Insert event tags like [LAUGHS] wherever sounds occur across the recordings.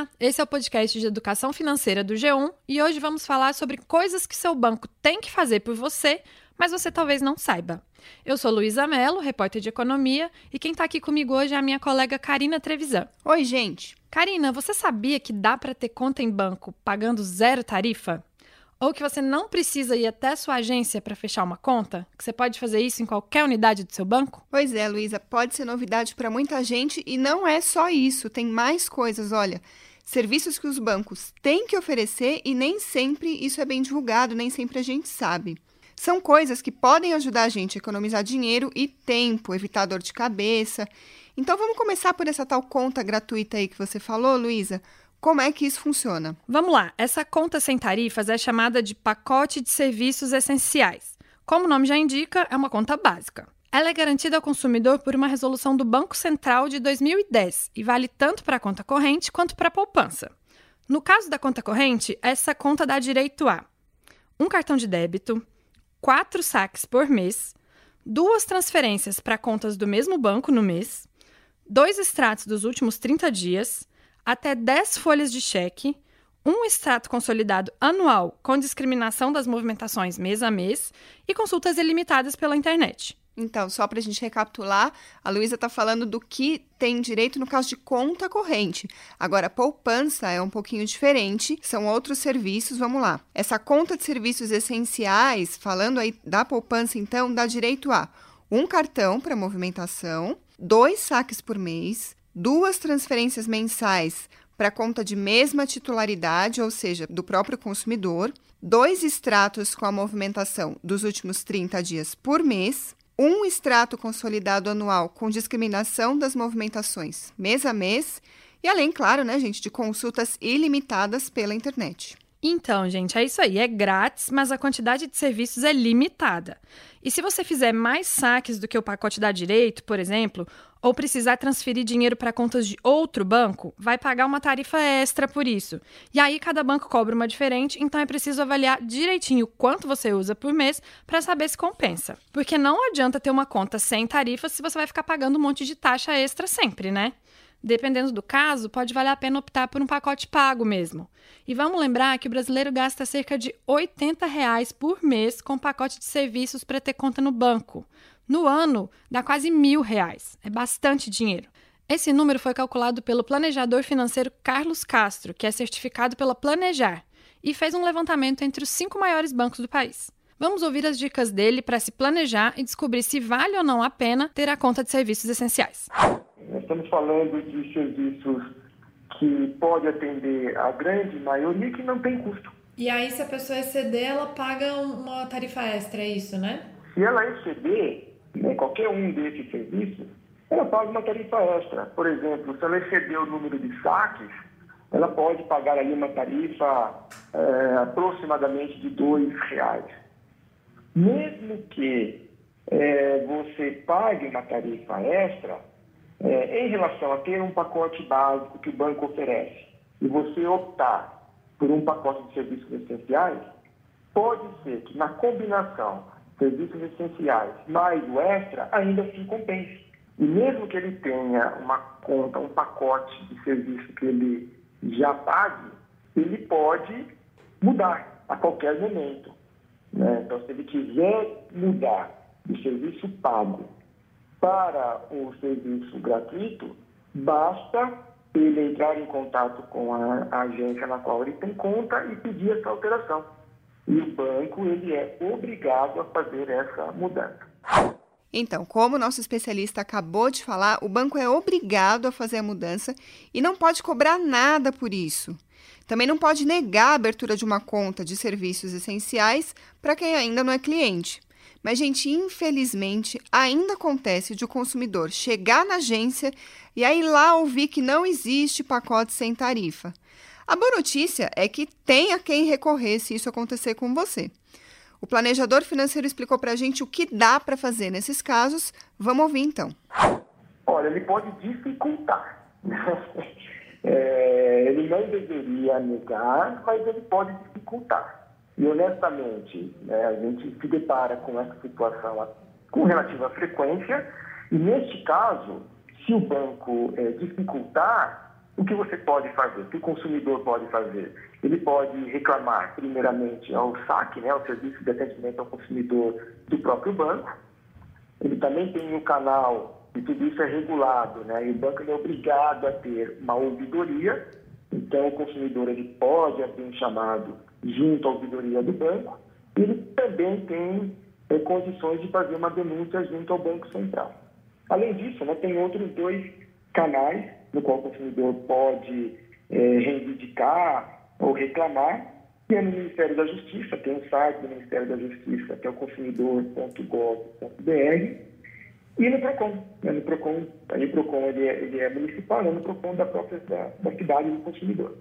Olá, esse é o podcast de educação financeira do G1 e hoje vamos falar sobre coisas que seu banco tem que fazer por você, mas você talvez não saiba. Eu sou Luísa Mello, repórter de economia, e quem está aqui comigo hoje é a minha colega Karina Trevisan. Oi, gente. Karina, você sabia que dá para ter conta em banco pagando zero tarifa? Ou que você não precisa ir até a sua agência para fechar uma conta? Que você pode fazer isso em qualquer unidade do seu banco? Pois é, Luísa, pode ser novidade para muita gente e não é só isso, tem mais coisas, olha. Serviços que os bancos têm que oferecer e nem sempre isso é bem divulgado, nem sempre a gente sabe. São coisas que podem ajudar a gente a economizar dinheiro e tempo, evitar dor de cabeça. Então vamos começar por essa tal conta gratuita aí que você falou, Luísa. Como é que isso funciona? Vamos lá. Essa conta sem tarifas é chamada de pacote de serviços essenciais. Como o nome já indica, é uma conta básica. Ela é garantida ao consumidor por uma resolução do Banco Central de 2010 e vale tanto para a conta corrente quanto para a poupança. No caso da conta corrente, essa conta dá direito a um cartão de débito, quatro saques por mês, duas transferências para contas do mesmo banco no mês, dois extratos dos últimos 30 dias, até 10 folhas de cheque, um extrato consolidado anual com discriminação das movimentações mês a mês e consultas ilimitadas pela internet. Então, só para a gente recapitular, a Luísa está falando do que tem direito no caso de conta corrente. Agora, poupança é um pouquinho diferente, são outros serviços. Vamos lá. Essa conta de serviços essenciais, falando aí da poupança, então, dá direito a um cartão para movimentação, dois saques por mês, duas transferências mensais para conta de mesma titularidade, ou seja, do próprio consumidor, dois extratos com a movimentação dos últimos 30 dias por mês, um extrato consolidado anual com discriminação das movimentações mês a mês e além, claro, né, gente, de consultas ilimitadas pela internet. Então, gente, é isso aí. É grátis, mas a quantidade de serviços é limitada. E se você fizer mais saques do que o pacote dá direito, por exemplo, ou precisar transferir dinheiro para contas de outro banco, vai pagar uma tarifa extra por isso. E aí cada banco cobra uma diferente, então é preciso avaliar direitinho quanto você usa por mês para saber se compensa. Porque não adianta ter uma conta sem tarifa se você vai ficar pagando um monte de taxa extra sempre, né? Dependendo do caso, pode valer a pena optar por um pacote pago mesmo. E vamos lembrar que o brasileiro gasta cerca de 80 reais por mês com pacote de serviços para ter conta no banco. No ano, dá quase mil reais. É bastante dinheiro. Esse número foi calculado pelo planejador financeiro Carlos Castro, que é certificado pela Planejar, e fez um levantamento entre os cinco maiores bancos do país. Vamos ouvir as dicas dele para se planejar e descobrir se vale ou não a pena ter a conta de serviços essenciais. Nós estamos falando de serviços que pode atender a grande maioria que não tem custo. E aí, se a pessoa exceder, ela paga uma tarifa extra, é isso, né? Se ela exceder, né, qualquer um desses serviços, ela paga uma tarifa extra. Por exemplo, se ela exceder o número de saques, ela pode pagar ali uma tarifa é, aproximadamente de R$ reais. Mesmo que é, você pague uma tarifa extra, em relação a ter um pacote básico que o banco oferece e você optar por um pacote de serviços essenciais, pode ser que na combinação serviços essenciais mais o extra, ainda assim compense. E mesmo que ele tenha uma conta, um pacote de serviço que ele já pague, ele pode mudar a qualquer momento. Né? Então, se ele quiser mudar de serviço pago para o serviço gratuito, basta ele entrar em contato com a, agência na qual ele tem conta e pedir essa alteração. E o banco ele é obrigado a fazer essa mudança. Então, como o nosso especialista acabou de falar, o banco é obrigado a fazer a mudança e não pode cobrar nada por isso. Também não pode negar a abertura de uma conta de serviços essenciais para quem ainda não é cliente. Mas, gente, infelizmente, ainda acontece de o consumidor chegar na agência e aí lá ouvir que não existe pacote sem tarifa. A boa notícia é que tem a quem recorrer se isso acontecer com você. O planejador financeiro explicou para a gente o que dá para fazer nesses casos. Vamos ouvir então. Olha, ele pode dificultar. [LAUGHS] é, ele não deveria negar, mas ele pode dificultar. E honestamente, né, a gente se depara com essa situação com relativa frequência, e neste caso, se o banco é, dificultar, o que você pode fazer? O que o consumidor pode fazer? Ele pode reclamar, primeiramente, ao SAC, né, ao Serviço de Atendimento ao Consumidor do próprio banco. Ele também tem um canal, e tudo isso é regulado, né, e o banco é obrigado a ter uma ouvidoria. Então, o consumidor ele pode abrir um chamado junto à ouvidoria do banco. E ele também tem é, condições de fazer uma denúncia junto ao Banco Central. Além disso, né, tem outros dois canais no qual o consumidor pode é, reivindicar ou reclamar, que é no Ministério da Justiça, tem um site do Ministério da Justiça, que é o consumidor.gov.br, e no PROCON. Né, no PROCON, aí o PROCON ele é, ele é municipal, né, no PROCON da própria da, da cidade do consumidor.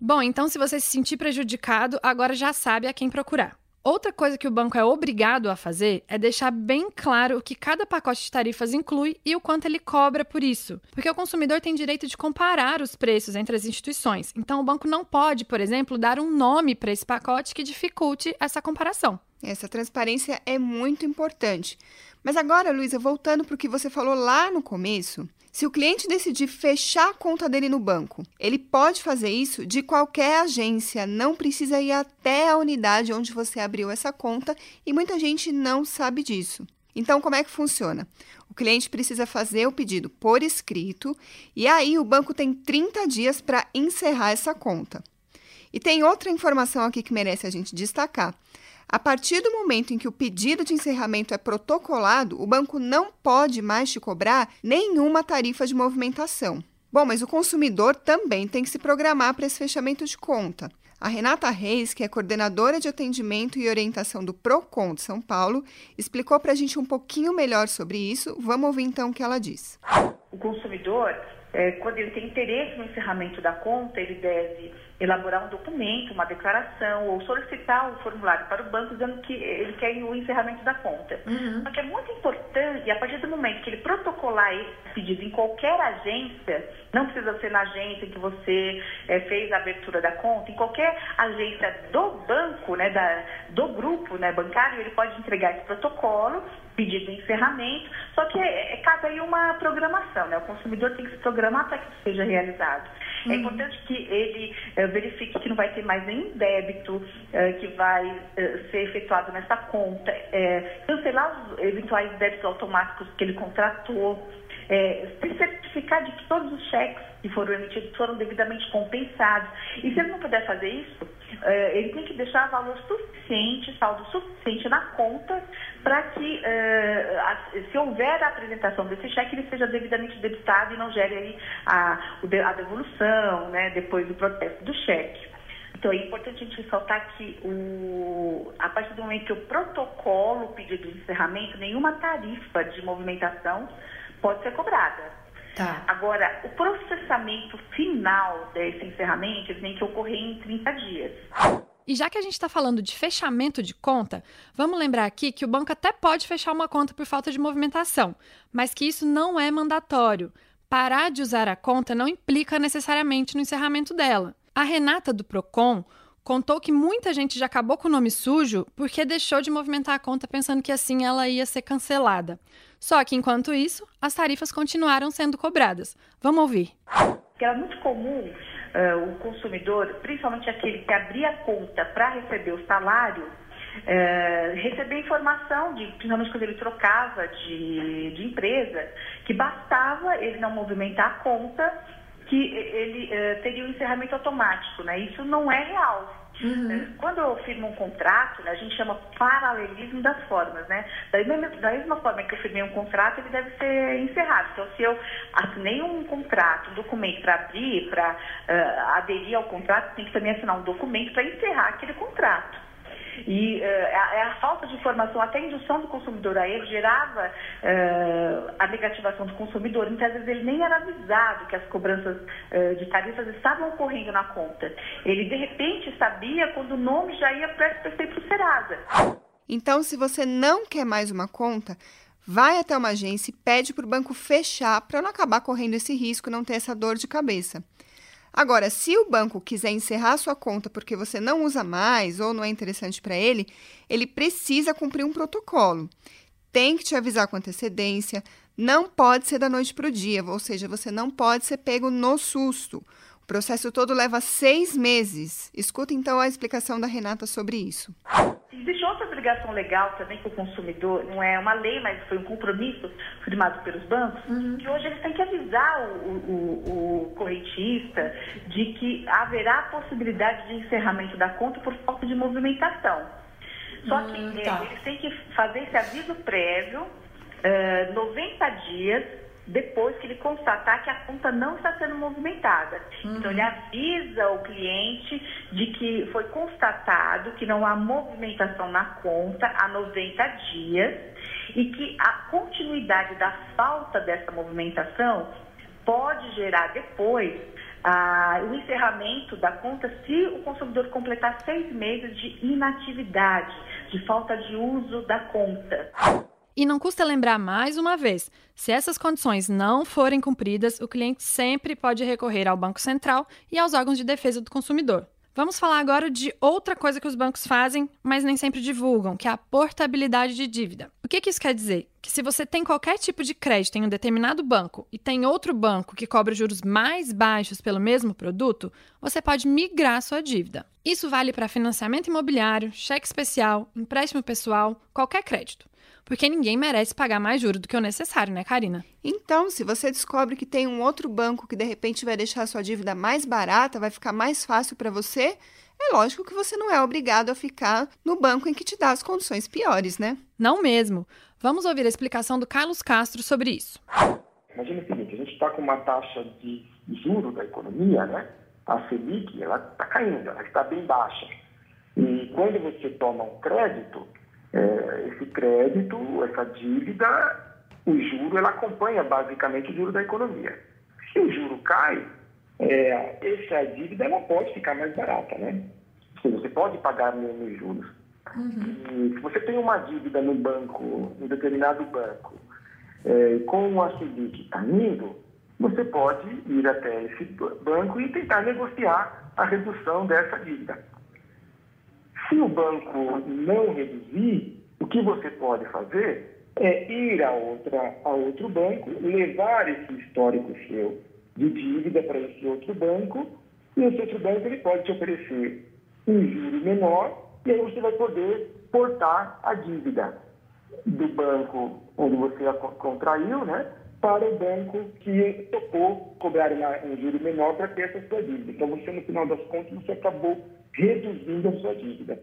Bom, então se você se sentir prejudicado, agora já sabe a quem procurar. Outra coisa que o banco é obrigado a fazer é deixar bem claro o que cada pacote de tarifas inclui e o quanto ele cobra por isso. Porque o consumidor tem direito de comparar os preços entre as instituições. Então, o banco não pode, por exemplo, dar um nome para esse pacote que dificulte essa comparação. Essa transparência é muito importante. Mas agora, Luísa, voltando para o que você falou lá no começo, se o cliente decidir fechar a conta dele no banco, ele pode fazer isso de qualquer agência, não precisa ir até a unidade onde você abriu essa conta e muita gente não sabe disso. Então, como é que funciona? O cliente precisa fazer o pedido por escrito e aí o banco tem 30 dias para encerrar essa conta. E tem outra informação aqui que merece a gente destacar. A partir do momento em que o pedido de encerramento é protocolado, o banco não pode mais te cobrar nenhuma tarifa de movimentação. Bom, mas o consumidor também tem que se programar para esse fechamento de conta. A Renata Reis, que é coordenadora de atendimento e orientação do PROCON de São Paulo, explicou para a gente um pouquinho melhor sobre isso. Vamos ouvir então o que ela diz. O consumidor, é, quando ele tem interesse no encerramento da conta, ele deve elaborar um documento, uma declaração ou solicitar o formulário para o banco dizendo que ele quer o encerramento da conta. Uhum. Só que é muito importante, e a partir do momento que ele protocolar esse pedido em qualquer agência, não precisa ser na agência que você é, fez a abertura da conta, em qualquer agência do banco, né, da, do grupo né, bancário, ele pode entregar esse protocolo, pedido de encerramento, só que é, é cabe aí uma programação, né? O consumidor tem que se programar para que isso seja realizado. É uhum. É importante que ele uh, verifique que não vai ter mais nenhum débito uh, que vai uh, ser efetuado nessa conta, cancelar os eventuais débitos automáticos que ele contratou, se certificar de que todos os cheques que foram emitidos foram devidamente compensados. E se ele não puder fazer isso, ele tem que deixar valor suficiente, saldo suficiente na conta para que, se houver a apresentação desse cheque, ele seja devidamente debitado e não gere aí a, a devolução, né, depois do protesto do cheque. Então, é importante a gente ressaltar que, o, a partir do momento que o protocolo pedido de encerramento, nenhuma tarifa de movimentação pode ser cobrada. Tá. Agora, o processamento final desse encerramento tem que ocorrer em 30 dias. E já que a gente está falando de fechamento de conta, vamos lembrar aqui que o banco até pode fechar uma conta por falta de movimentação, mas que isso não é mandatório. Parar de usar a conta não implica necessariamente no encerramento dela. A Renata do Procon contou que muita gente já acabou com o nome sujo porque deixou de movimentar a conta pensando que assim ela ia ser cancelada. Só que enquanto isso, as tarifas continuaram sendo cobradas. Vamos ouvir. Era muito comum uh, o consumidor, principalmente aquele que abria conta para receber o salário, uh, receber informação, de, principalmente quando ele trocava de, de empresa, que bastava ele não movimentar a conta que ele uh, teria um encerramento automático, né? Isso não é real. Uhum. Eh, quando eu firmo um contrato, né, a gente chama paralelismo das formas, né? Da mesma, da mesma forma que eu firmei um contrato, ele deve ser encerrado. Então, se eu assinei um contrato, um documento para abrir, para uh, aderir ao contrato, tem que também assinar um documento para encerrar aquele contrato. E uh, a, a, falta de informação, até a indução do consumidor a erro, gerava uh, a negativação do consumidor. Muitas vezes ele nem era avisado que as cobranças uh, de tarifas estavam ocorrendo na conta. Ele, de repente, sabia quando o nome já ia para SPC para o Serasa. Então, se você não quer mais uma conta, vai até uma agência e pede para o banco fechar para não acabar correndo esse risco, não ter essa dor de cabeça. Agora, se o banco quiser encerrar sua conta porque você não usa mais ou não é interessante para ele, ele precisa cumprir um protocolo. Tem que te avisar com antecedência, não pode ser da noite para o dia, ou seja, você não pode ser pego no susto. O processo todo leva seis meses. Escuta então a explicação da Renata sobre isso. Existe outra obrigação legal também que o consumidor, não é uma lei, mas foi um compromisso firmado pelos bancos, uhum. que hoje eles têm que avisar o, o, o, correntista de que haverá possibilidade de encerramento da conta por falta de movimentação. Só que hum, tá. eles têm que fazer esse aviso prévio, uh, 90 dias depois que ele constatar que a conta não está sendo movimentada. Uhum. Então, ele avisa o cliente de que foi constatado que não há movimentação na conta há 90 dias e que a continuidade da falta dessa movimentação pode gerar depois ah, o encerramento da conta se o consumidor completar seis meses de inatividade, de falta de uso da conta. E não custa lembrar mais uma vez: se essas condições não forem cumpridas, o cliente sempre pode recorrer ao Banco Central e aos órgãos de defesa do consumidor. Vamos falar agora de outra coisa que os bancos fazem, mas nem sempre divulgam, que é a portabilidade de dívida. O que, que isso quer dizer? Que se você tem qualquer tipo de crédito em um determinado banco e tem outro banco que cobra juros mais baixos pelo mesmo produto, você pode migrar sua dívida. Isso vale para financiamento imobiliário, cheque especial, empréstimo pessoal, qualquer crédito porque ninguém merece pagar mais juros do que o necessário, né, Karina? Então, se você descobre que tem um outro banco que de repente vai deixar sua dívida mais barata, vai ficar mais fácil para você, é lógico que você não é obrigado a ficar no banco em que te dá as condições piores, né? Não mesmo. Vamos ouvir a explicação do Carlos Castro sobre isso. Imagina o seguinte, a gente está com uma taxa de juro da economia, né? A Selic, ela está caindo, ela está bem baixa. E quando você toma um crédito, é, esse crédito, essa dívida, o juro, ela acompanha basicamente o juro da economia. Se o juro cai, é, essa dívida ela pode ficar mais barata, né? você pode pagar menos juros. Uhum. se você tem uma dívida no banco, em determinado banco, é, com a Selic caindo, você pode ir até esse banco e tentar negociar a redução dessa dívida. Se o banco não reduzir, o que você pode fazer é ir a, outra, a outro banco, levar esse histórico seu de dívida para esse outro banco, e esse outro banco ele pode te oferecer um juro menor, e aí você vai poder portar a dívida do banco onde você a contraiu, né, para o banco que topou cobrar uma, um juro menor para ter essa sua dívida. Então, você, no final das contas, você acabou reduzindo a sua dívida.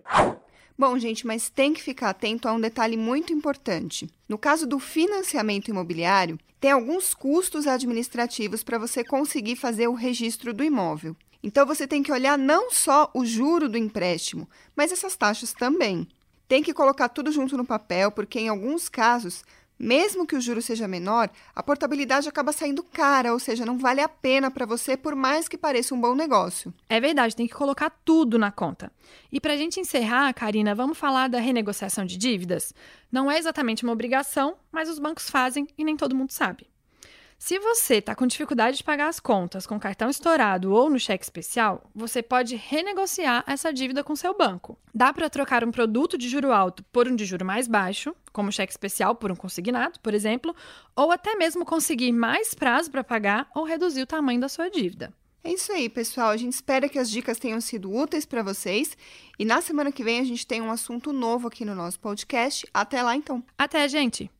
Bom, gente, mas tem que ficar atento a um detalhe muito importante. No caso do financiamento imobiliário, tem alguns custos administrativos para você conseguir fazer o registro do imóvel. Então você tem que olhar não só o juro do empréstimo, mas essas taxas também. Tem que colocar tudo junto no papel, porque em alguns casos mesmo que o juro seja menor, a portabilidade acaba saindo cara, ou seja, não vale a pena para você por mais que pareça um bom negócio. É verdade, tem que colocar tudo na conta. E para a gente encerrar, Karina, vamos falar da renegociação de dívidas? Não é exatamente uma obrigação, mas os bancos fazem e nem todo mundo sabe. Se você está com dificuldade de pagar as contas com cartão estourado ou no cheque especial, você pode renegociar essa dívida com seu banco. Dá para trocar um produto de juro alto por um de juro mais baixo, como cheque especial por um consignado, por exemplo, ou até mesmo conseguir mais prazo para pagar ou reduzir o tamanho da sua dívida. É isso aí, pessoal. A gente espera que as dicas tenham sido úteis para vocês. E na semana que vem a gente tem um assunto novo aqui no nosso podcast. Até lá, então. Até, gente!